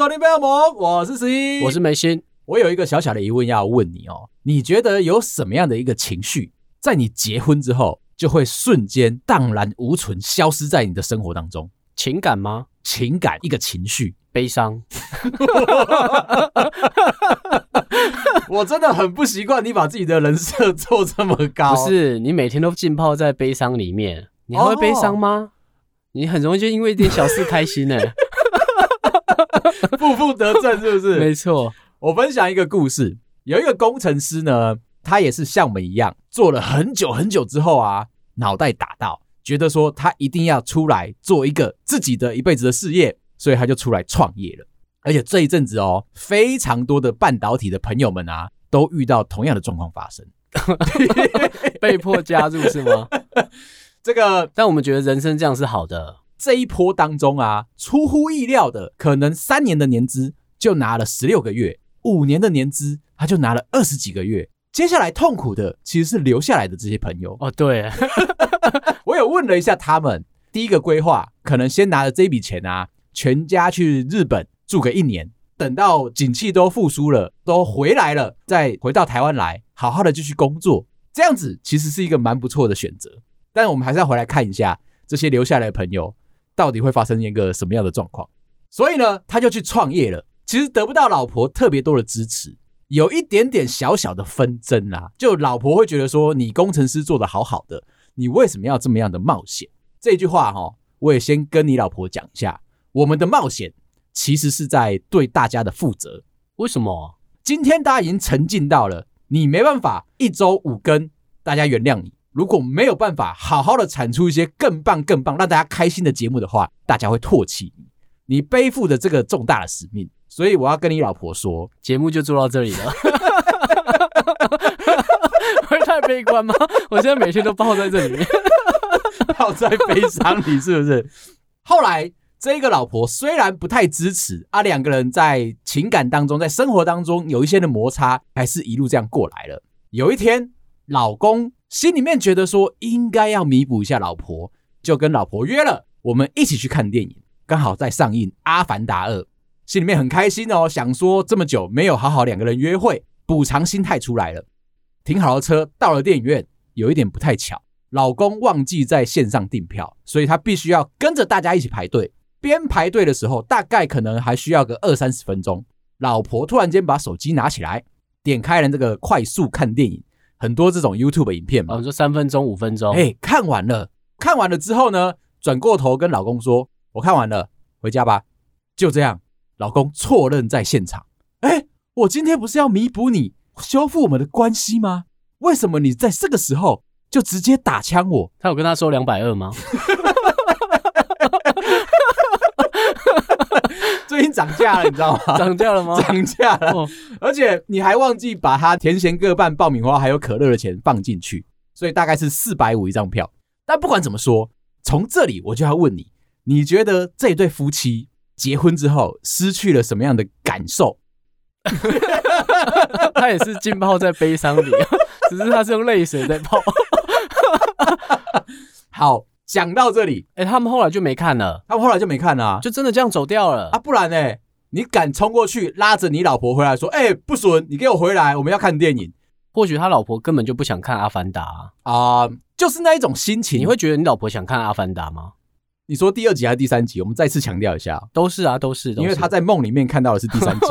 收听《贝尔摩》，我是十一，我是梅心。我有一个小小的疑问要问你哦，你觉得有什么样的一个情绪，在你结婚之后就会瞬间荡然无存，消失在你的生活当中？情感吗？情感，一个情绪，悲伤。我真的很不习惯你把自己的人设做这么高。不是，你每天都浸泡在悲伤里面，你还会悲伤吗？哦、你很容易就因为一点小事开心呢。负负得正是不是？没错。我分享一个故事，有一个工程师呢，他也是像我们一样做了很久很久之后啊，脑袋打到，觉得说他一定要出来做一个自己的一辈子的事业，所以他就出来创业了。而且这一阵子哦，非常多的半导体的朋友们啊，都遇到同样的状况发生，被迫加入是吗？这个，但我们觉得人生这样是好的。这一波当中啊，出乎意料的，可能三年的年资就拿了十六个月。五年的年资，他就拿了二十几个月。接下来痛苦的其实是留下来的这些朋友哦。对，我有问了一下他们，第一个规划可能先拿着这笔钱啊，全家去日本住个一年，等到景气都复苏了，都回来了，再回到台湾来，好好的继续工作。这样子其实是一个蛮不错的选择。但我们还是要回来看一下这些留下来的朋友到底会发生一个什么样的状况。所以呢，他就去创业了。其实得不到老婆特别多的支持，有一点点小小的纷争啊。就老婆会觉得说，你工程师做的好好的，你为什么要这么样的冒险？这句话哈，我也先跟你老婆讲一下。我们的冒险其实是在对大家的负责。为什么？今天大家已经沉浸到了，你没办法一周五更，大家原谅你。如果没有办法好好的产出一些更棒、更棒让大家开心的节目的话，大家会唾弃你。你背负着这个重大的使命。所以我要跟你老婆说，节目就做到这里了。会太悲观吗？我现在每天都泡在这里面，泡在悲伤里，是不是？后来这个老婆虽然不太支持啊，两个人在情感当中，在生活当中有一些的摩擦，还是一路这样过来了。有一天，老公心里面觉得说应该要弥补一下老婆，就跟老婆约了，我们一起去看电影，刚好在上映《阿凡达二》。心里面很开心哦，想说这么久没有好好两个人约会，补偿心态出来了。停好了车，到了电影院，有一点不太巧，老公忘记在线上订票，所以他必须要跟着大家一起排队。边排队的时候，大概可能还需要个二三十分钟。老婆突然间把手机拿起来，点开了这个快速看电影，很多这种 YouTube 影片嘛，哦，说三分钟、五分钟，哎，看完了，看完了之后呢，转过头跟老公说：“我看完了，回家吧。”就这样。老公错认在现场，哎，我今天不是要弥补你、修复我们的关系吗？为什么你在这个时候就直接打枪我？他有跟他说两百二吗？最近涨价了，你知道吗？涨价了吗？涨价了，哦，而且你还忘记把他甜咸各半、爆米花还有可乐的钱放进去，所以大概是四百五一张票。但不管怎么说，从这里我就要问你，你觉得这对夫妻？结婚之后失去了什么样的感受？他也是浸泡在悲伤里，只是他是用泪水在泡。好，讲到这里，哎、欸，他们后来就没看了，他们后来就没看了、啊，就真的这样走掉了啊？不然呢？你敢冲过去拉着你老婆回来说：“哎、欸，不准你给我回来，我们要看电影。”或许他老婆根本就不想看《阿凡达》啊，就是那一种心情。你会觉得你老婆想看《阿凡达》吗？你说第二集还是第三集？我们再次强调一下，都是啊，都是，都是，因为他在梦里面看到的是第三集。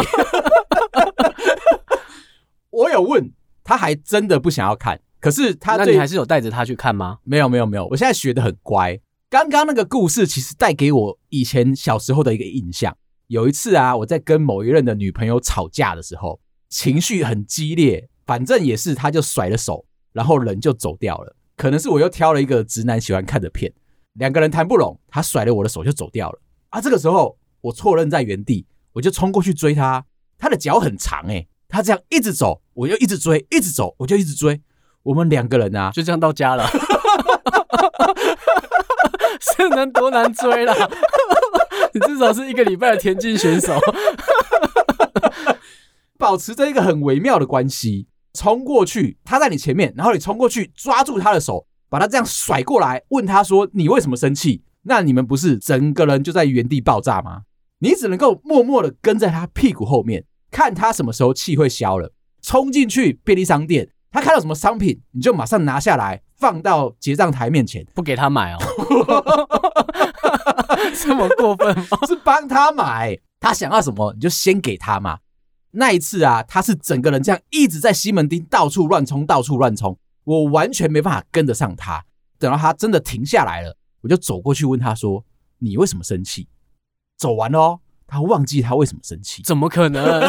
我有问，他还真的不想要看。可是他，那你还是有带着他去看吗？没有，没有，没有。我现在学的很乖。刚刚那个故事其实带给我以前小时候的一个印象。有一次啊，我在跟某一任的女朋友吵架的时候，情绪很激烈，反正也是，他就甩了手，然后人就走掉了。可能是我又挑了一个直男喜欢看的片。两个人谈不拢，他甩了我的手就走掉了啊！这个时候我错认在原地，我就冲过去追他。他的脚很长诶，他这样一直走，我就一直追，一直走，我就一直追。我们两个人啊，就这样到家了。是能多难追啦？你至少是一个礼拜的田径选手，保持着一个很微妙的关系。冲过去，他在你前面，然后你冲过去抓住他的手。把他这样甩过来，问他说：“你为什么生气？”那你们不是整个人就在原地爆炸吗？你只能够默默的跟在他屁股后面，看他什么时候气会消了，冲进去便利商店，他看到什么商品，你就马上拿下来放到结账台面前，不给他买哦 这么过分吗？是帮他买，他想要什么你就先给他嘛。那一次啊，他是整个人这样一直在西门町到处乱冲，到处乱冲，我完全没办法跟得上他。等到他真的停下来了，我就走过去问他说：“你为什么生气？”走完了哦，他忘记他为什么生气？怎么可能？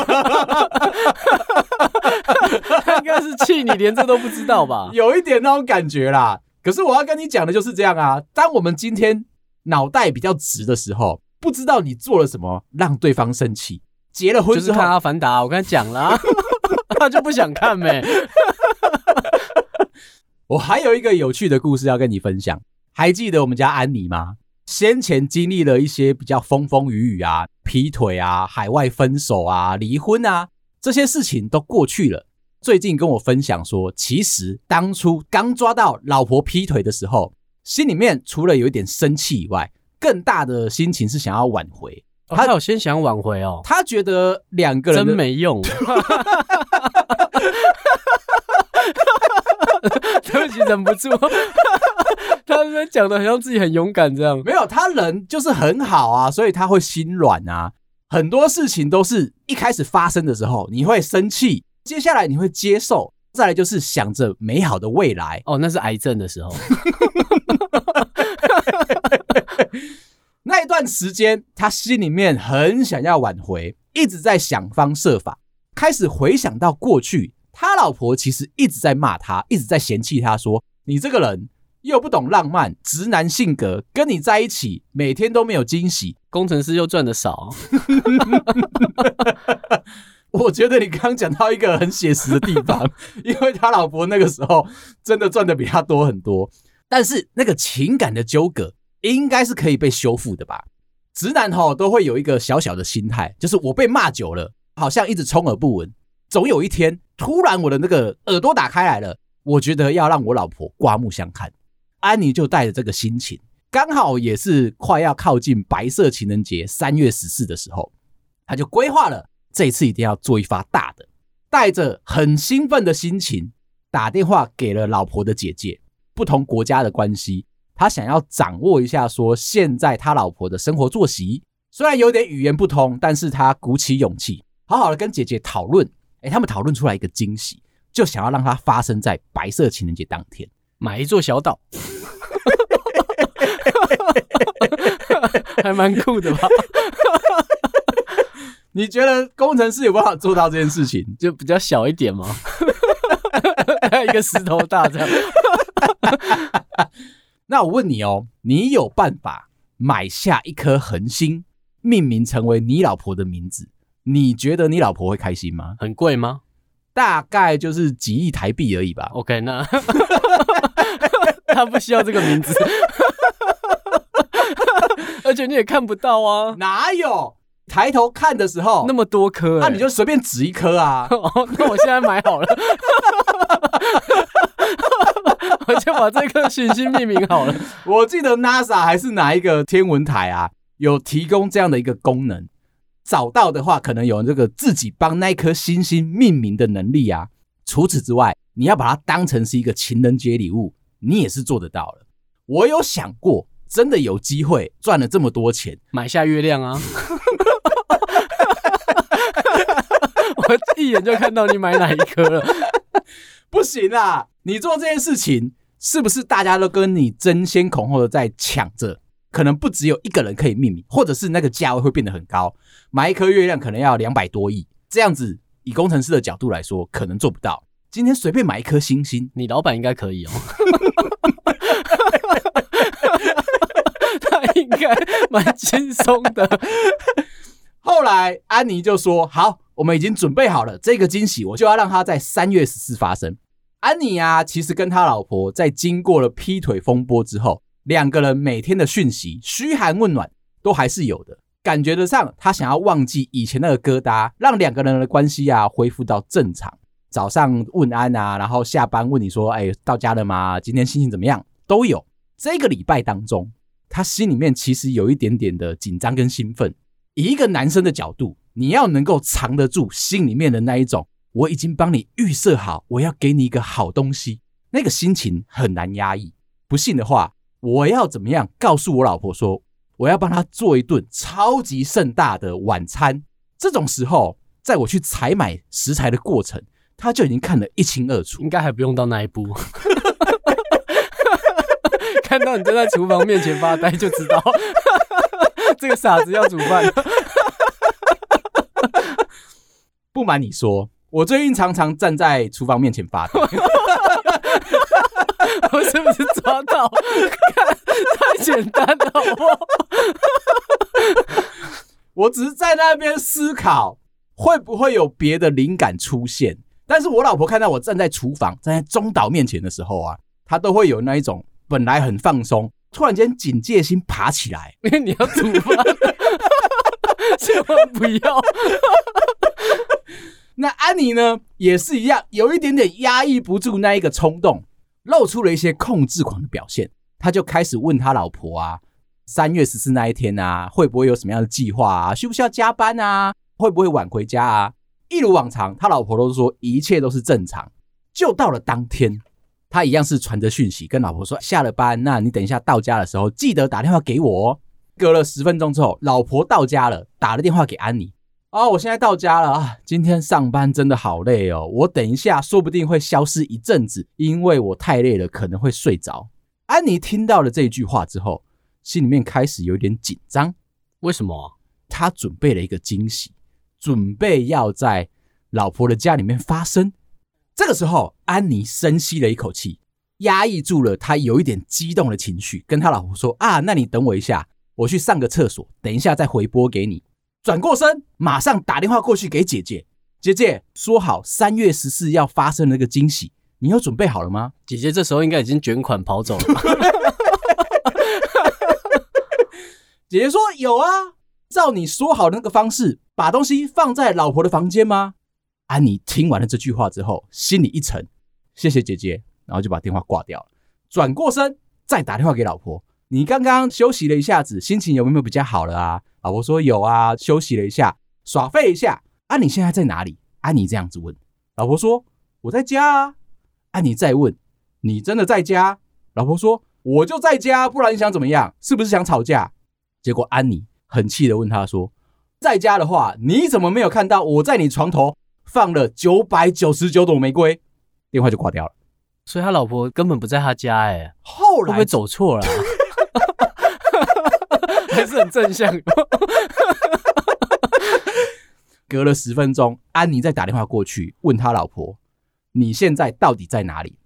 他应该是气你连这都不知道吧？有一点那种感觉啦。可是我要跟你讲的就是这样啊。当我们今天脑袋比较直的时候，不知道你做了什么让对方生气。结了婚之后，就是看阿凡达，我跟他讲了，他就不想看呗。我还有一个有趣的故事要跟你分享，还记得我们家安妮吗？先前经历了一些比较风风雨雨啊，劈腿啊，海外分手啊，离婚啊，这些事情都过去了。最近跟我分享说，其实当初刚抓到老婆劈腿的时候，心里面除了有一点生气以外，更大的心情是想要挽回。他有先想挽回哦，他觉得两个人真没用。对不起，忍不住。他们讲的好像自己很勇敢这样，没有，他人就是很好啊，所以他会心软啊。很多事情都是一开始发生的时候，你会生气，接下来你会接受，再来就是想着美好的未来。哦，那是癌症的时候。那一段时间，他心里面很想要挽回，一直在想方设法，开始回想到过去，他老婆其实一直在骂他，一直在嫌弃他，说：“你这个人又不懂浪漫，直男性格，跟你在一起每天都没有惊喜，工程师又赚得少。”我觉得你刚刚讲到一个很写实的地方，因为他老婆那个时候真的赚得比他多很多，但是那个情感的纠葛。应该是可以被修复的吧？直男哈都会有一个小小的心态，就是我被骂久了，好像一直充耳不闻，总有一天突然我的那个耳朵打开来了，我觉得要让我老婆刮目相看。安妮就带着这个心情，刚好也是快要靠近白色情人节三月十四的时候，他就规划了这次一定要做一发大的，带着很兴奋的心情打电话给了老婆的姐姐，不同国家的关系。他想要掌握一下，说现在他老婆的生活作息，虽然有点语言不通，但是他鼓起勇气，好好的跟姐姐讨论。哎，他们讨论出来一个惊喜，就想要让它发生在白色情人节当天，买一座小岛，还蛮酷的吧？你觉得工程师有办法做到这件事情？就比较小一点吗？一个石头大这样。那我问你哦，你有办法买下一颗恒星，命名成为你老婆的名字？你觉得你老婆会开心吗？很贵吗？大概就是几亿台币而已吧。OK，那他不需要这个名字，而且你也看不到啊。哪有？抬头看的时候那么多颗，那你就随便指一颗啊。那我现在买好了。我就把这颗行星命名好了。我记得 NASA 还是哪一个天文台啊，有提供这样的一个功能。找到的话，可能有这个自己帮那颗星星命名的能力啊。除此之外，你要把它当成是一个情人节礼物，你也是做得到了。我有想过，真的有机会赚了这么多钱，买下月亮啊！我一眼就看到你买哪一颗了。不行啊！你做这件事情，是不是大家都跟你争先恐后的在抢着？可能不只有一个人可以命名，或者是那个价位会变得很高，买一颗月亮可能要两百多亿，这样子以工程师的角度来说，可能做不到。今天随便买一颗星星，你老板应该可以哦。他应该蛮轻松的。后来安妮就说：“好。”我们已经准备好了这个惊喜，我就要让它在三月十四发生。安妮啊，其实跟他老婆在经过了劈腿风波之后，两个人每天的讯息嘘寒问暖都还是有的，感觉得上他想要忘记以前那个疙瘩，让两个人的关系啊恢复到正常。早上问安啊，然后下班问你说：“哎，到家了吗？今天心情怎么样？”都有。这个礼拜当中，他心里面其实有一点点的紧张跟兴奋。以一个男生的角度，你要能够藏得住心里面的那一种，我已经帮你预设好，我要给你一个好东西，那个心情很难压抑。不信的话，我要怎么样告诉我老婆说，我要帮她做一顿超级盛大的晚餐？这种时候，在我去采买食材的过程，她就已经看得一清二楚。应该还不用到那一步。看到你站在厨房面前发呆，就知道 这个傻子要煮饭。不瞒你说，我最近常常站在厨房面前发呆。我是不是抓到？看，太简单了，好不好？我只是在那边思考，会不会有别的灵感出现。但是我老婆看到我站在厨房，站在中岛面前的时候啊，她都会有那一种。本来很放松，突然间警戒心爬起来，因 为你要煮饭，千万不要。那安妮呢，也是一样，有一点点压抑不住那一个冲动，露出了一些控制狂的表现。他就开始问他老婆啊，三月十四那一天啊，会不会有什么样的计划啊？需不需要加班啊？会不会晚回家啊？一如往常，他老婆都说一切都是正常。就到了当天。他一样是传着讯息跟老婆说，下了班，那你等一下到家的时候记得打电话给我哦。隔了十分钟之后，老婆到家了，打了电话给安妮。哦，我现在到家了啊，今天上班真的好累哦，我等一下说不定会消失一阵子，因为我太累了，可能会睡着。安妮听到了这句话之后，心里面开始有点紧张。为什么？他准备了一个惊喜，准备要在老婆的家里面发生。这个时候，安妮深吸了一口气，压抑住了她有一点激动的情绪，跟他老婆说：“啊，那你等我一下，我去上个厕所，等一下再回拨给你。”转过身，马上打电话过去给姐姐：“姐姐，说好三月十四要发生那个惊喜，你有准备好了吗？”姐姐这时候应该已经卷款跑走了。姐姐说：“有啊，照你说好的那个方式，把东西放在老婆的房间吗？”安妮听完了这句话之后，心里一沉，谢谢姐姐，然后就把电话挂掉了。转过身再打电话给老婆：“你刚刚休息了一下子，心情有没有比较好了啊？”老婆说：“有啊，休息了一下，耍废一下。”安妮现在在哪里？安妮这样子问。老婆说：“我在家啊。”安妮再问：“你真的在家？”老婆说：“我就在家，不然你想怎么样？是不是想吵架？”结果安妮很气的问他说：“在家的话，你怎么没有看到我在你床头？”放了九百九十九朵玫瑰，电话就挂掉了。所以他老婆根本不在他家，哎，后来会不会走错了？还是很正向。隔了十分钟，安妮再打电话过去问他老婆：“你现在到底在哪里？”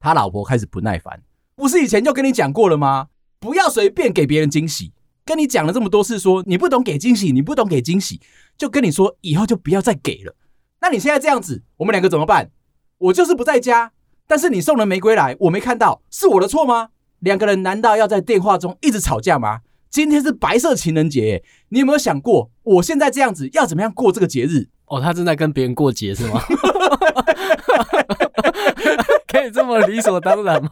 他老婆开始不耐烦：“不是以前就跟你讲过了吗？不要随便给别人惊喜。跟你讲了这么多次，说你不懂给惊喜，你不懂给惊喜，就跟你说以后就不要再给了。”那你现在这样子，我们两个怎么办？我就是不在家，但是你送了玫瑰来，我没看到，是我的错吗？两个人难道要在电话中一直吵架吗？今天是白色情人节，你有没有想过，我现在这样子要怎么样过这个节日？哦，他正在跟别人过节是吗？可以这么理所当然吗？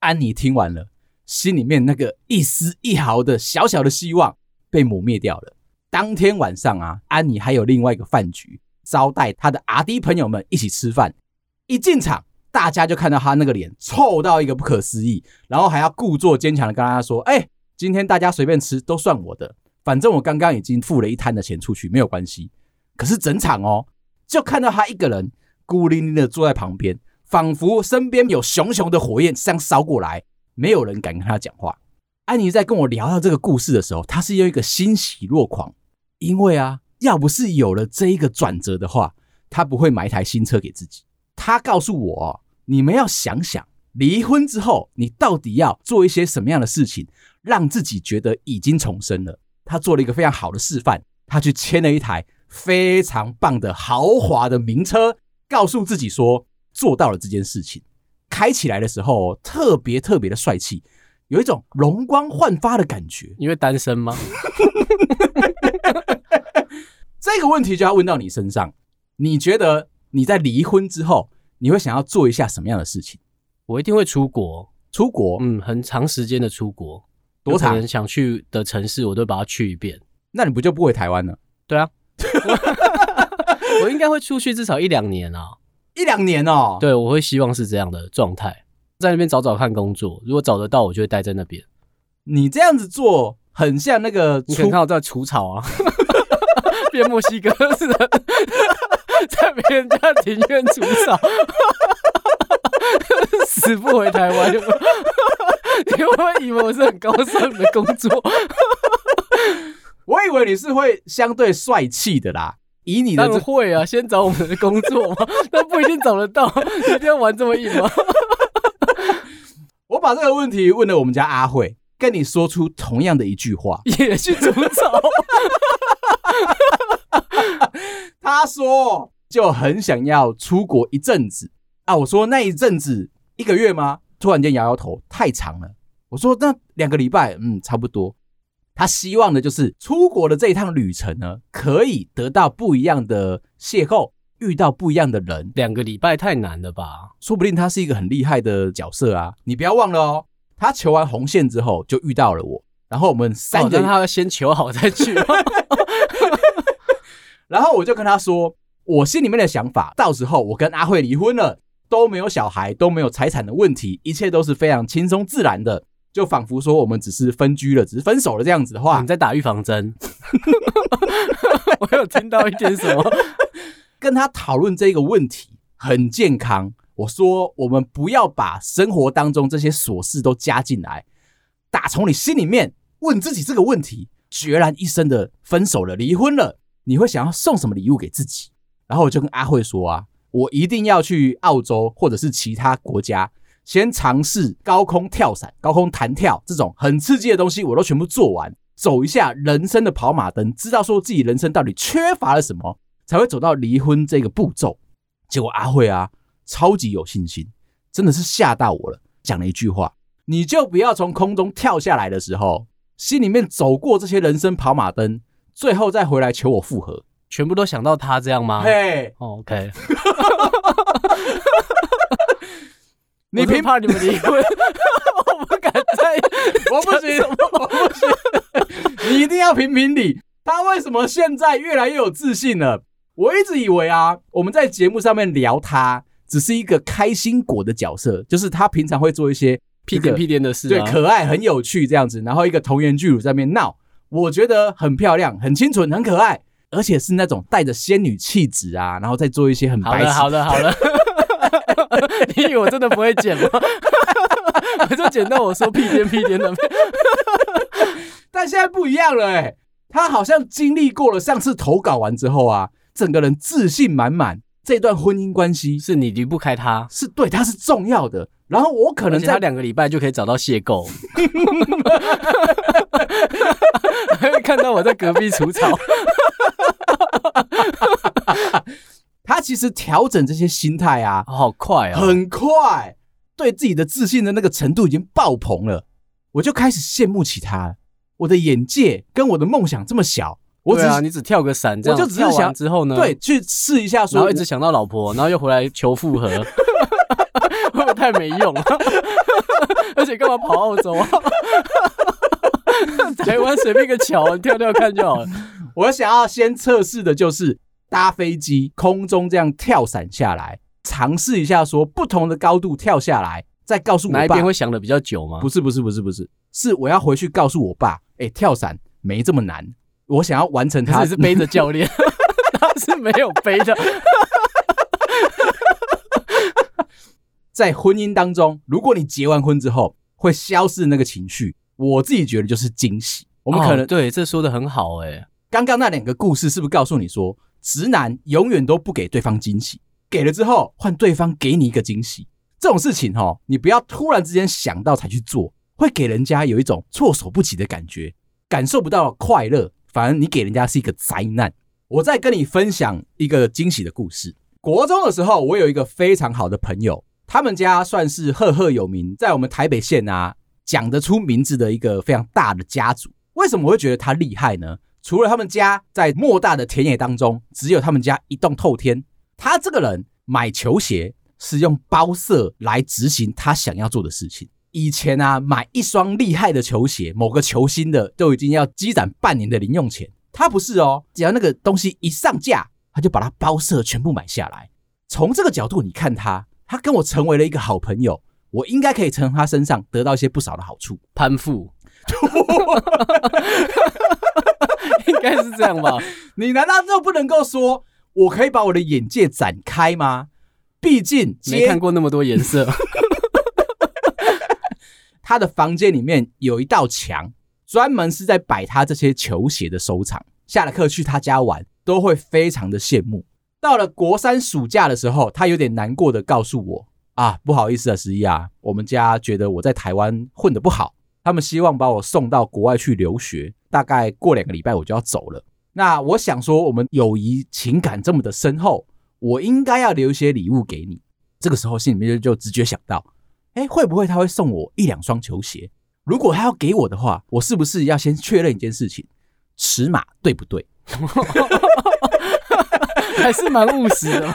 安妮听完了，心里面那个一丝一毫的小小的希望被抹灭掉了。当天晚上啊，安妮还有另外一个饭局，招待她的阿弟朋友们一起吃饭。一进场，大家就看到他那个脸臭到一个不可思议，然后还要故作坚强的跟大家说：“哎，今天大家随便吃，都算我的，反正我刚刚已经付了一摊的钱出去，没有关系。”可是整场哦，就看到他一个人孤零零的坐在旁边，仿佛身边有熊熊的火焰这样烧过来，没有人敢跟他讲话。安妮在跟我聊到这个故事的时候，她是有一个欣喜若狂。因为啊，要不是有了这一个转折的话，他不会买一台新车给自己。他告诉我，你们要想想，离婚之后你到底要做一些什么样的事情，让自己觉得已经重生了。他做了一个非常好的示范，他去签了一台非常棒的豪华的名车，告诉自己说做到了这件事情。开起来的时候特别特别的帅气，有一种容光焕发的感觉。因为单身吗？这个问题就要问到你身上，你觉得你在离婚之后，你会想要做一下什么样的事情？我一定会出国，出国，嗯，很长时间的出国，多长？想去的城市，我都把它去一遍。那你不就不回台湾了？对啊，我应该会出去至少一两年啊，一两年哦。对，我会希望是这样的状态，在那边找找看工作，如果找得到，我就会待在那边。你这样子做，很像那个，你可能看到在除草啊，变墨西哥似的，在别人家庭院除草，死不回台湾。你会不会以为我是很高尚的工作？我以为你是会相对帅气的啦，以你的会啊，先找我们的工作嘛，但不一定找得到，你一定要玩这么硬吗？我把这个问题问了我们家阿慧，跟你说出同样的一句话，也去除草。他说就很想要出国一阵子啊，我说那一阵子一个月吗？突然间摇摇头，太长了。我说那两个礼拜，嗯，差不多。他希望的就是出国的这一趟旅程呢，可以得到不一样的邂逅，遇到不一样的人。两个礼拜太难了吧？说不定他是一个很厉害的角色啊！你不要忘了哦，他求完红线之后就遇到了我，然后我们三个，哦、他要先求好再去。然后我就跟他说，我心里面的想法，到时候我跟阿慧离婚了，都没有小孩，都没有财产的问题，一切都是非常轻松自然的。就仿佛说我们只是分居了，只是分手了这样子的话，你在打预防针。我有听到一点什么，跟他讨论这个问题很健康。我说我们不要把生活当中这些琐事都加进来，打从你心里面问自己这个问题：决然一生的分手了、离婚了，你会想要送什么礼物给自己？然后我就跟阿慧说啊，我一定要去澳洲或者是其他国家。先尝试高空跳伞、高空弹跳这种很刺激的东西，我都全部做完，走一下人生的跑马灯，知道说自己人生到底缺乏了什么，才会走到离婚这个步骤。结果阿慧啊，超级有信心，真的是吓到我了，讲了一句话：你就不要从空中跳下来的时候，心里面走过这些人生跑马灯，最后再回来求我复合，全部都想到他这样吗？嘿、oh, OK。你凭怕你们 离婚？我不敢再，我不行，我不行。你一定要评评理，他为什么现在越来越有自信了？我一直以为啊，我们在节目上面聊他，只是一个开心果的角色，就是他平常会做一些屁颠屁颠的事，对，可爱、很有趣这样子，然后一个童颜巨乳在那边闹，我觉得很漂亮、很清纯、很可爱，而且是那种带着仙女气质啊，然后再做一些很白痴。好的，好的，好的。你以为我真的不会剪吗？我就剪到我说屁颠屁颠的。但现在不一样了哎、欸，他好像经历过了上次投稿完之后啊，整个人自信满满。这段婚姻关系是你离不开他，是对他是重要的。然后我可能在两个礼拜就可以找到邂逅，还 会 看到我在隔壁除草。他其实调整这些心态啊，好快啊，很快，对自己的自信的那个程度已经爆棚了。我就开始羡慕起他，我的眼界跟我的梦想这么小，我只对啊，你只跳个伞，这样我就只是想之后呢，对，去试一下说，然后一直想到老婆，然后又回来求复合，会不会太没用了？而且干嘛跑澳洲啊？台湾随便一个桥，跳跳看就好了。我想要先测试的就是。搭飞机，空中这样跳伞下来，尝试一下说不同的高度跳下来，再告诉我爸。哪一边会想的比较久吗？不是不是不是不是，是我要回去告诉我爸，哎、欸，跳伞没这么难，我想要完成它。是背着教练，他是没有背的。在婚姻当中，如果你结完婚之后会消失的那个情绪，我自己觉得就是惊喜。我们可能、哦、对这说的很好哎、欸。刚刚那两个故事是不是告诉你说？直男永远都不给对方惊喜，给了之后换对方给你一个惊喜，这种事情哦，你不要突然之间想到才去做，会给人家有一种措手不及的感觉，感受不到快乐，反而你给人家是一个灾难。我再跟你分享一个惊喜的故事。国中的时候，我有一个非常好的朋友，他们家算是赫赫有名，在我们台北县啊讲得出名字的一个非常大的家族。为什么我会觉得他厉害呢？除了他们家在莫大的田野当中，只有他们家一栋透天。他这个人买球鞋是用包色来执行他想要做的事情。以前啊，买一双厉害的球鞋，某个球星的都已经要积攒半年的零用钱。他不是哦，只要那个东西一上架，他就把它包色全部买下来。从这个角度，你看他，他跟我成为了一个好朋友，我应该可以从他身上得到一些不少的好处。攀附，应该是这样吧？你难道就不能够说，我可以把我的眼界展开吗？毕竟没看过那么多颜色。他的房间里面有一道墙，专门是在摆他这些球鞋的收藏。下了课去他家玩，都会非常的羡慕。到了国三暑假的时候，他有点难过的告诉我：“啊，不好意思啊，十一啊，我们家觉得我在台湾混的不好，他们希望把我送到国外去留学。大概过两个礼拜我就要走了。那我想说，我们友谊情感这么的深厚，我应该要留一些礼物给你。这个时候心里面就直觉想到。”哎，会不会他会送我一两双球鞋？如果他要给我的话，我是不是要先确认一件事情，尺码对不对？还是蛮务实的。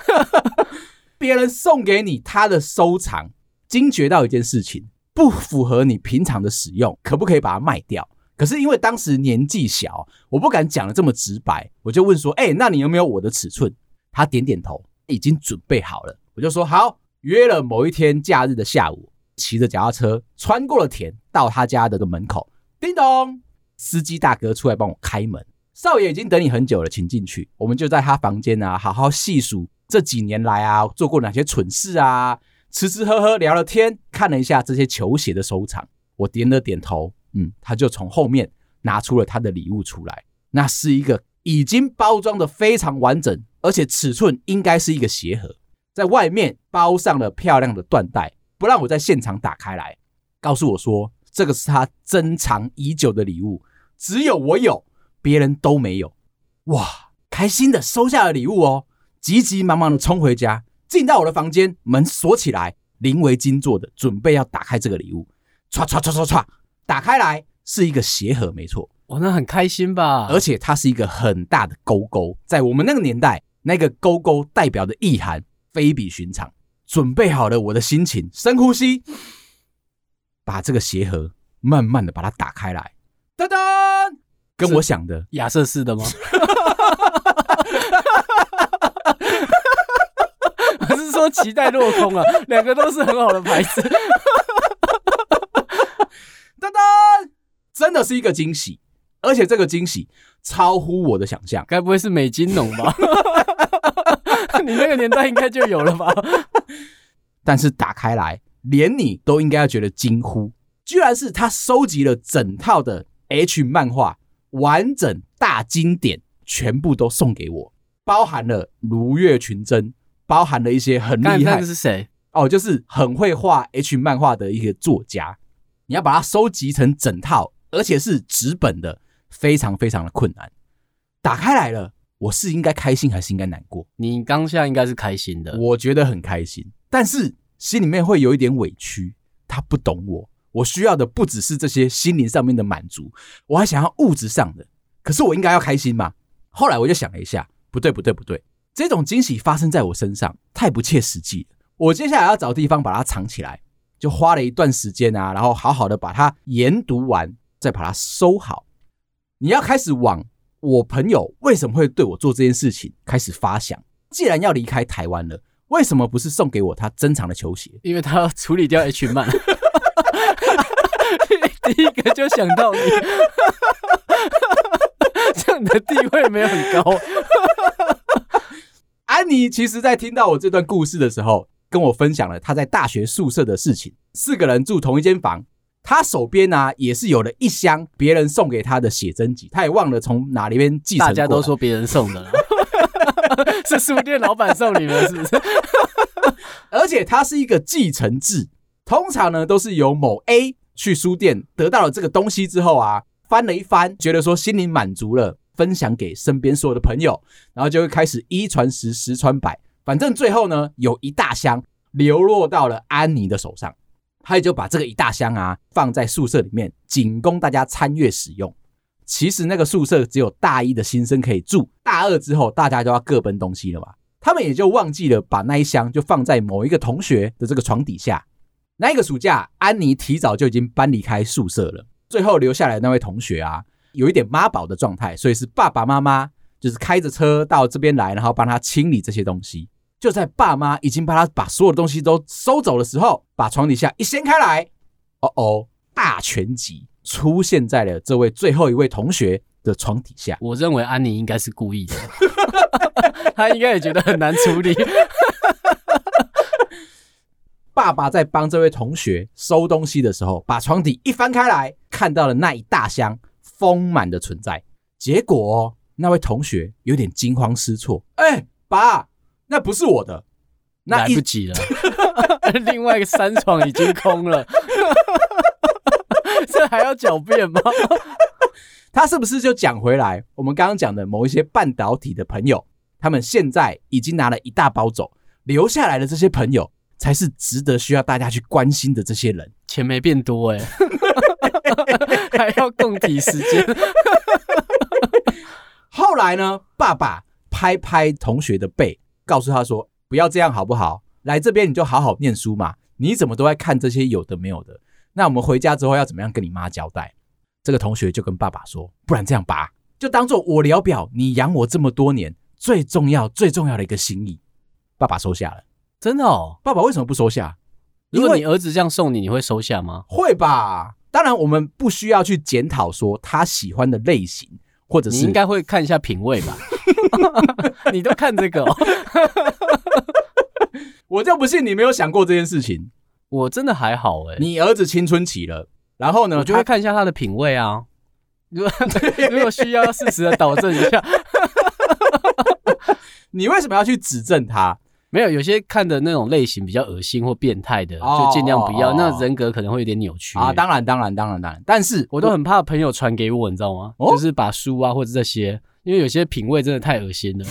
别人送给你他的收藏，惊觉到一件事情不符合你平常的使用，可不可以把它卖掉？可是因为当时年纪小，我不敢讲得这么直白，我就问说：哎，那你有没有我的尺寸？他点点头，已经准备好了。我就说好。约了某一天假日的下午，骑着脚踏车穿过了田，到他家的个门口，叮咚，司机大哥出来帮我开门。少爷已经等你很久了，请进去。我们就在他房间啊，好好细数这几年来啊做过哪些蠢事啊，吃吃喝喝聊了天，看了一下这些球鞋的收藏。我点了点头，嗯，他就从后面拿出了他的礼物出来，那是一个已经包装的非常完整，而且尺寸应该是一个鞋盒。在外面包上了漂亮的缎带，不让我在现场打开来，告诉我说这个是他珍藏已久的礼物，只有我有，别人都没有。哇，开心的收下了礼物哦，急急忙忙的冲回家，进到我的房间，门锁起来，临危金做的准备要打开这个礼物，唰唰唰唰唰，打开来是一个鞋盒，没错，哇，那很开心吧？而且它是一个很大的勾勾，在我们那个年代，那个勾勾代表的意涵。非比寻常，准备好了我的心情，深呼吸，把这个鞋盒慢慢的把它打开来，噔噔，跟我想的亚瑟式的吗？还是说期待落空啊？两个都是很好的牌子，噔噔，真的是一个惊喜，而且这个惊喜超乎我的想象，该不会是美金浓吧？你那个年代应该就有了吧？但是打开来，连你都应该要觉得惊呼，居然是他收集了整套的 H 漫画，完整大经典，全部都送给我，包含了如月群真，包含了一些很厉害。那个是谁？哦，就是很会画 H 漫画的一个作家。你要把它收集成整套，而且是纸本的，非常非常的困难。打开来了。我是应该开心还是应该难过？你当下应该是开心的，我觉得很开心，但是心里面会有一点委屈。他不懂我，我需要的不只是这些心灵上面的满足，我还想要物质上的。可是我应该要开心吗？后来我就想了一下，不对不对不对，这种惊喜发生在我身上太不切实际了。我接下来要找地方把它藏起来，就花了一段时间啊，然后好好的把它研读完，再把它收好。你要开始往。我朋友为什么会对我做这件事情？开始发想，既然要离开台湾了，为什么不是送给我他珍藏的球鞋？因为他要处理掉 H 曼。第一个就想到你，这样的地位没有很高。安妮其实，在听到我这段故事的时候，跟我分享了他在大学宿舍的事情，四个人住同一间房。他手边呢、啊，也是有了一箱别人送给他的写真集，他也忘了从哪里边寄。大家都说别人送的，是书店老板送你们是不是？而且它是一个继承制，通常呢都是由某 A 去书店得到了这个东西之后啊，翻了一翻，觉得说心里满足了，分享给身边所有的朋友，然后就会开始一传十，十传百，反正最后呢，有一大箱流落到了安妮的手上。他也就把这个一大箱啊放在宿舍里面，仅供大家参阅使用。其实那个宿舍只有大一的新生可以住，大二之后大家就要各奔东西了嘛。他们也就忘记了把那一箱就放在某一个同学的这个床底下。那一个暑假，安妮提早就已经搬离开宿舍了。最后留下来那位同学啊，有一点妈宝的状态，所以是爸爸妈妈就是开着车到这边来，然后帮他清理这些东西。就在爸妈已经帮他把所有的东西都收走的时候，把床底下一掀开来，哦哦，大全集出现在了这位最后一位同学的床底下。我认为安妮应该是故意的，他应该也觉得很难处理。爸爸在帮这位同学收东西的时候，把床底一翻开来，看到了那一大箱丰满的存在。结果那位同学有点惊慌失措，哎、欸，爸。那不是我的，那来不及了。另外一个三床已经空了，这还要狡辩吗？他是不是就讲回来？我们刚刚讲的某一些半导体的朋友，他们现在已经拿了一大包走，留下来的这些朋友才是值得需要大家去关心的这些人。钱没变多哎、欸，还要共体时间。后来呢？爸爸拍拍同学的背。告诉他说：“不要这样，好不好？来这边你就好好念书嘛。你怎么都在看这些有的没有的？那我们回家之后要怎么样跟你妈交代？”这个同学就跟爸爸说：“不然这样吧，就当做我聊表你养我这么多年最重要、最重要的一个心意。”爸爸收下了，真的哦。爸爸为什么不收下？如果你儿子这样送你，你会收下吗？会吧。当然，我们不需要去检讨说他喜欢的类型，或者是你应该会看一下品味吧。你都看这个哦，我就不信你没有想过这件事情。我真的还好哎。你儿子青春期了，然后呢，我就会看一下他的品味啊。如果如果需要适时的导正一下，你为什么要去指正他？没有，有些看的那种类型比较恶心或变态的，就尽量不要。那人格可能会有点扭曲啊。当然，当然，当然，当然。但是我都很怕朋友传给我，你知道吗？就是把书啊或者这些。因为有些品味真的太恶心了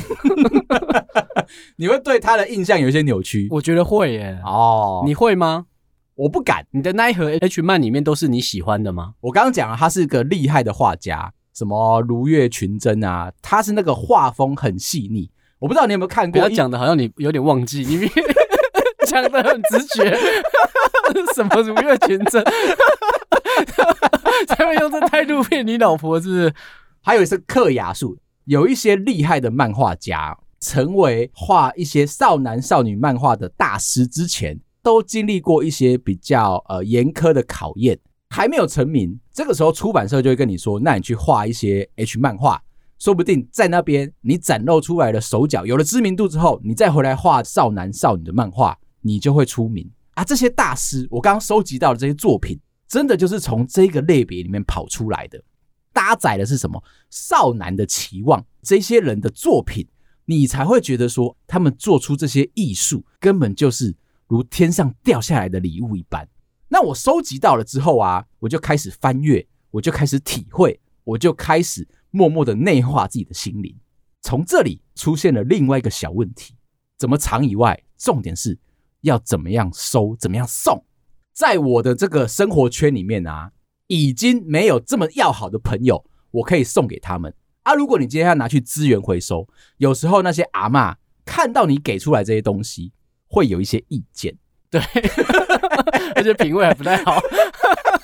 你会对他的印象有一些扭曲。我觉得会耶。哦，你会吗？我不敢。你的那一盒 H 漫里面都是你喜欢的吗？我刚刚讲了，他是个厉害的画家，什么如月群真啊，他是那个画风很细腻。我不知道你有没有看过，不要讲的好像你有点忘记，你 讲的很直觉。什么如月群真？才会用这态度骗你老婆，是不是？还有一是克雅术，有一些厉害的漫画家，成为画一些少男少女漫画的大师之前，都经历过一些比较呃严苛的考验，还没有成名。这个时候出版社就会跟你说：“那你去画一些 H 漫画，说不定在那边你展露出来的手脚有了知名度之后，你再回来画少男少女的漫画，你就会出名啊！”这些大师，我刚刚收集到的这些作品，真的就是从这个类别里面跑出来的。搭载的是什么？少男的期望，这些人的作品，你才会觉得说，他们做出这些艺术，根本就是如天上掉下来的礼物一般。那我收集到了之后啊，我就开始翻阅，我就开始体会，我就开始默默的内化自己的心灵。从这里出现了另外一个小问题：怎么藏以外，重点是要怎么样收，怎么样送。在我的这个生活圈里面啊。已经没有这么要好的朋友，我可以送给他们啊！如果你今天要拿去资源回收，有时候那些阿嬷看到你给出来这些东西，会有一些意见，对，而且品味还不太好。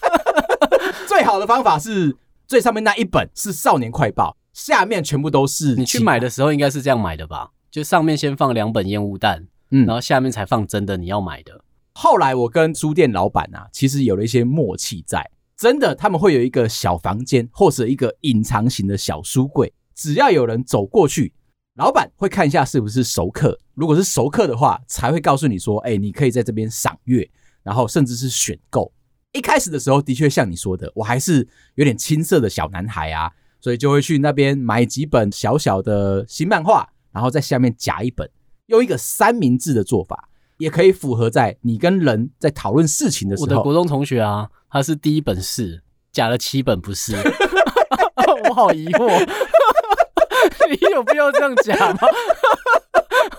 最好的方法是最上面那一本是《少年快报》，下面全部都是。你去买的时候应该是这样买的吧？就上面先放两本烟雾弹，嗯，然后下面才放真的你要买的。后来我跟书店老板啊，其实有了一些默契在。真的，他们会有一个小房间，或者一个隐藏型的小书柜。只要有人走过去，老板会看一下是不是熟客。如果是熟客的话，才会告诉你说：“哎，你可以在这边赏月，然后甚至是选购。”一开始的时候，的确像你说的，我还是有点青涩的小男孩啊，所以就会去那边买几本小小的新漫画，然后在下面夹一本，用一个三明治的做法，也可以符合在你跟人在讨论事情的时候。我的国中同学啊。他是第一本是夹了七本不是，我好疑惑，你有必要这样夹吗？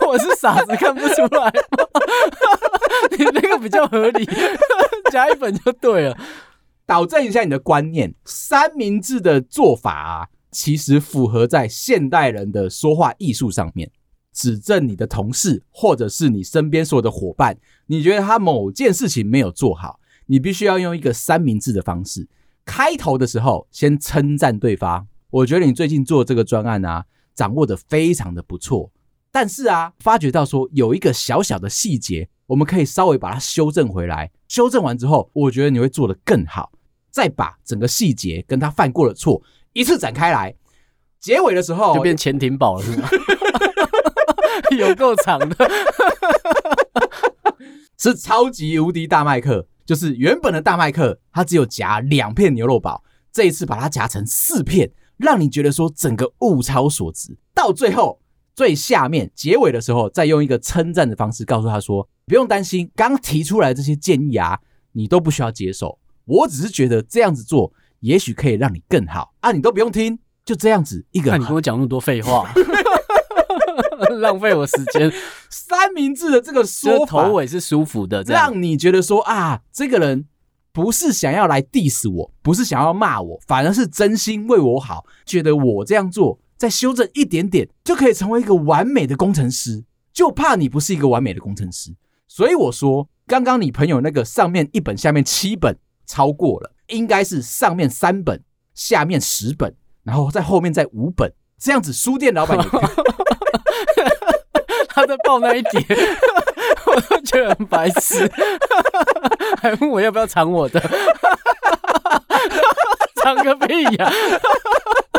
我是傻子看不出来？那个比较合理，加一本就对了。导正一下你的观念，三明治的做法啊，其实符合在现代人的说话艺术上面，指正你的同事或者是你身边所有的伙伴，你觉得他某件事情没有做好。你必须要用一个三明治的方式，开头的时候先称赞对方，我觉得你最近做这个专案啊，掌握的非常的不错。但是啊，发觉到说有一个小小的细节，我们可以稍微把它修正回来。修正完之后，我觉得你会做得更好。再把整个细节跟他犯过的错一次展开来，结尾的时候就变潜艇堡了，是吗？有够长的，是超级无敌大麦克。就是原本的大麦克，它只有夹两片牛肉堡，这一次把它夹成四片，让你觉得说整个物超所值。到最后最下面结尾的时候，再用一个称赞的方式告诉他说：“不用担心，刚提出来的这些建议啊，你都不需要接受。我只是觉得这样子做，也许可以让你更好啊，你都不用听，就这样子一个。那你跟我讲那么多废话。”浪费我时间，三明治的这个说法头尾是舒服的，让你觉得说啊，这个人不是想要来 diss 我，不是想要骂我，反而是真心为我好，觉得我这样做再修正一点点就可以成为一个完美的工程师，就怕你不是一个完美的工程师。所以我说，刚刚你朋友那个上面一本下面七本超过了，应该是上面三本下面十本，然后在后面再五本，这样子书店老板。他在报那一叠，我都觉得很白痴，还问我要不要藏我的，藏个屁呀！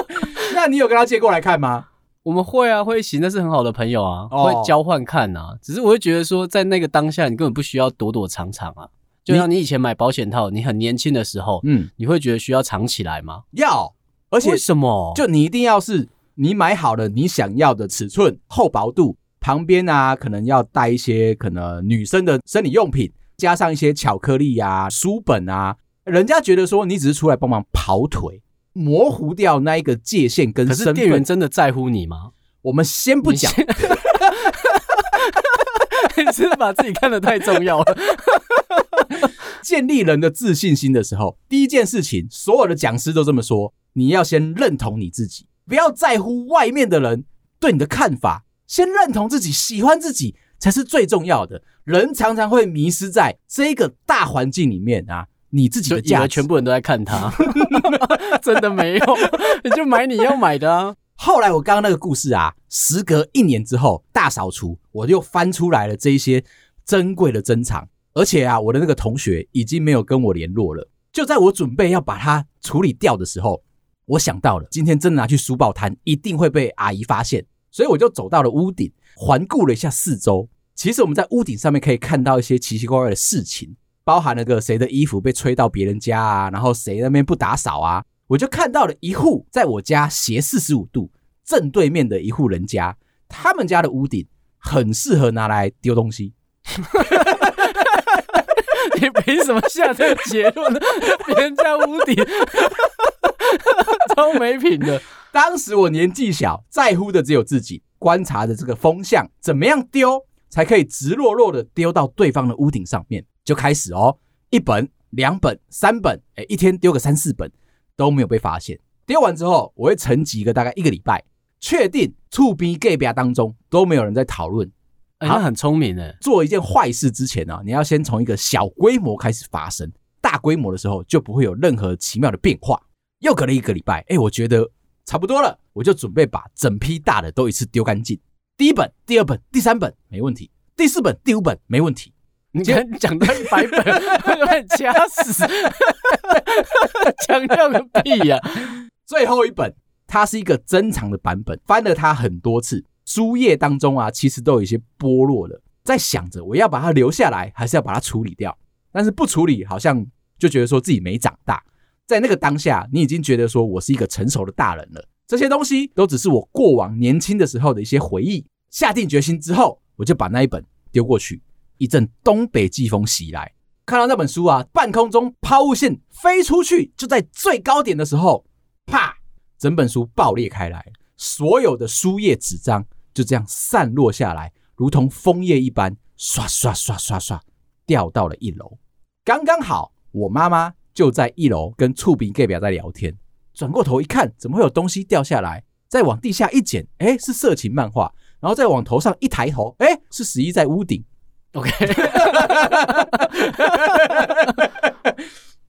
那你有跟他借过来看吗？我们会啊，会行，那是很好的朋友啊，会交换看啊。只是我会觉得说，在那个当下，你根本不需要躲躲藏藏啊。就像你以前买保险套，你很年轻的时候，嗯，你会觉得需要藏起来吗？要，而且为什么？就你一定要是你买好了你想要的尺寸、厚薄度。旁边啊，可能要带一些可能女生的生理用品，加上一些巧克力啊、书本啊。人家觉得说你只是出来帮忙跑腿，模糊掉那一个界限跟身份。店员真的在乎你吗？我们先不讲。你 是把自己看得太重要了？建立人的自信心的时候，第一件事情，所有的讲师都这么说：你要先认同你自己，不要在乎外面的人对你的看法。先认同自己，喜欢自己才是最重要的。人常常会迷失在这个大环境里面啊，你自己的价，全部人都在看他，真的没有，你就买你要买的啊。后来我刚刚那个故事啊，时隔一年之后大扫除，我又翻出来了这一些珍贵的珍藏，而且啊，我的那个同学已经没有跟我联络了。就在我准备要把它处理掉的时候，我想到了，今天真的拿去书报摊，一定会被阿姨发现。所以我就走到了屋顶，环顾了一下四周。其实我们在屋顶上面可以看到一些奇奇怪怪的事情，包含了个谁的衣服被吹到别人家啊，然后谁那边不打扫啊。我就看到了一户在我家斜四十五度正对面的一户人家，他们家的屋顶很适合拿来丢东西。你凭什么下这个结论呢？别人家屋顶 超没品的。当时我年纪小，在乎的只有自己，观察着这个风向，怎么样丢才可以直落落的丢到对方的屋顶上面，就开始哦，一本、两本、三本，哎，一天丢个三四本都没有被发现。丢完之后，我会沉寂个大概一个礼拜，确定触逼 gay 吧当中都没有人在讨论。哎，他很聪明诶，做一件坏事之前呢、啊，你要先从一个小规模开始发生，大规模的时候就不会有任何奇妙的变化。又隔了一个礼拜，哎，我觉得。差不多了，我就准备把整批大的都一次丢干净。第一本、第二本、第三本没问题，第四本、第五本没问题。你讲讲到一百本，我把你掐死，强调个屁呀、啊！最后一本，它是一个珍藏的版本，翻了它很多次，书页当中啊，其实都有一些剥落了。在想着我要把它留下来，还是要把它处理掉？但是不处理，好像就觉得说自己没长大。在那个当下，你已经觉得说我是一个成熟的大人了。这些东西都只是我过往年轻的时候的一些回忆。下定决心之后，我就把那一本丢过去。一阵东北季风袭来，看到那本书啊，半空中抛物线飞出去，就在最高点的时候，啪，整本书爆裂开来，所有的书页纸张就这样散落下来，如同枫叶一般，刷刷刷刷刷掉到了一楼。刚刚好，我妈妈。就在一楼跟厝边隔壁在聊天，转过头一看，怎么会有东西掉下来？再往地下一捡，哎，是色情漫画。然后再往头上一抬头，哎，是十一在屋顶。OK，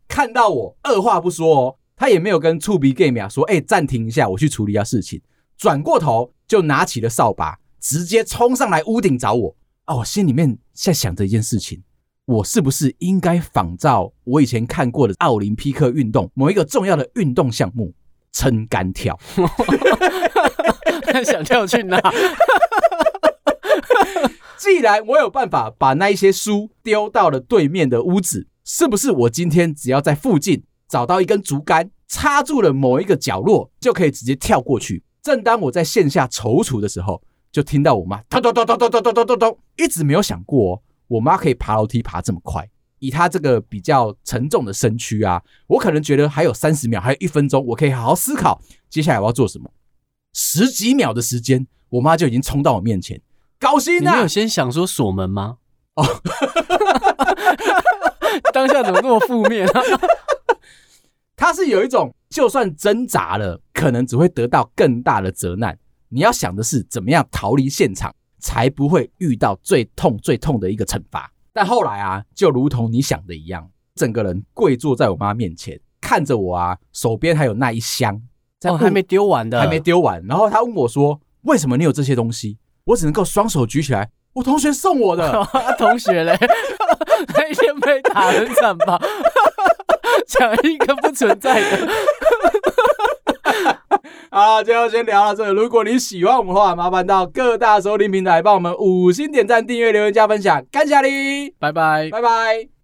看到我，二话不说哦，他也没有跟触鼻 game 啊说，哎，暂停一下，我去处理一下事情。转过头就拿起了扫把，直接冲上来屋顶找我。啊，我心里面在想着一件事情，我是不是应该仿照我以前看过的奥林匹克运动某一个重要的运动项目——撑杆跳？想跳去哪？既然我有办法把那一些书丢到了对面的屋子，是不是我今天只要在附近找到一根竹竿，插住了某一个角落，就可以直接跳过去？正当我在线下踌躇的时候，就听到我妈咚咚咚咚咚咚咚咚咚咚，一直没有想过哦，我妈可以爬楼梯爬这么快。以她这个比较沉重的身躯啊，我可能觉得还有三十秒，还有一分钟，我可以好好思考接下来我要做什么。十几秒的时间，我妈就已经冲到我面前，高兴啊！你没有先想说锁门吗？哦 当下怎么那么负面啊？他是有一种，就算挣扎了，可能只会得到更大的责难。你要想的是，怎么样逃离现场，才不会遇到最痛、最痛的一个惩罚。但后来啊，就如同你想的一样，整个人跪坐在我妈面前，看着我啊，手边还有那一箱，哦，还没丢完的，还没丢完。然后他问我说：“为什么你有这些东西？”我只能够双手举起来，我同学送我的。同学嘞，那一天被打很惨吧？讲一个不存在的。好，最后先聊到这里。如果你喜欢我们的话，麻烦到各大收听平台帮我们五星点赞、订阅、留言、加分享，感谢你，拜拜，拜拜。